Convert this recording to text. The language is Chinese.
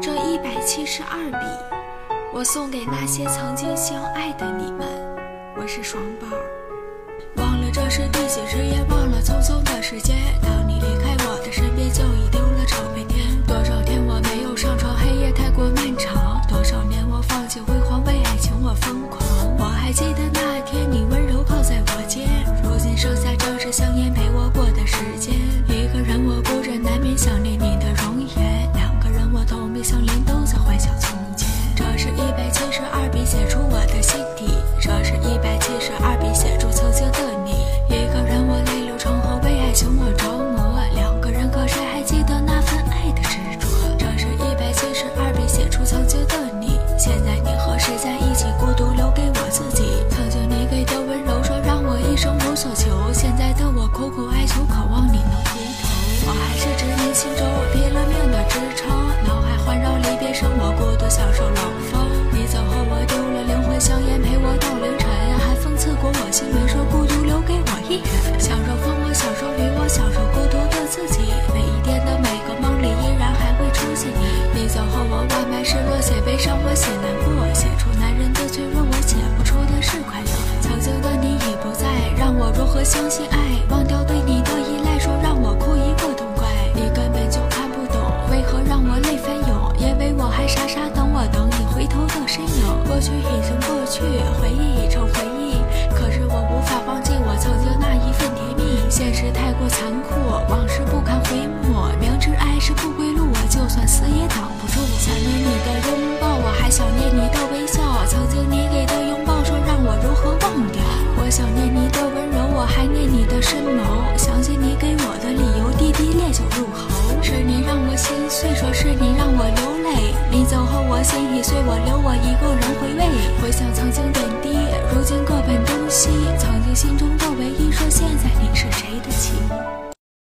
这一百七十二笔，我送给那些曾经相爱的你们。我是双宝。忘了这是第几日，也想念你的容颜；两个人我同病相怜，都在幻想从前。这是一百七十二笔写出我的心底，这是一百七十二笔写出曾经的你。一个人我泪流成河，为爱情我着魔；两个人可谁还记得那份爱的执着？这是一百七十二笔写出曾经的你。现在你和谁在一起？孤独留给一人。享受风，我享受雨，我享受孤独的自己。每一天的每个梦里依然还会出现你。你走后我万般失落，写悲伤，我写难过，写出男人的脆弱，我写不出的是快乐。曾经的你已不在，让我如何相信爱？忘掉对你的依赖，说让我哭一个痛快。你根本就看不懂，为何让我泪翻涌？因为我还傻傻等我，等你回头的身影。过去已经过去，回忆已，现实太过残酷，往事不堪回抹。明知爱是不归路，我就算死也挡不住。想念你的拥抱，我还想念你的微笑。曾经你给的拥抱，说让我如何忘掉？我想念你的温柔，我还念你的深眸。想起你给我的理由，滴滴烈酒入喉。是你让我心碎，说是你让我流泪。你走后我心已碎，我留我一个人回味。回想曾经点滴，如今各奔东西。曾经心中的唯一，现在你是谁的妻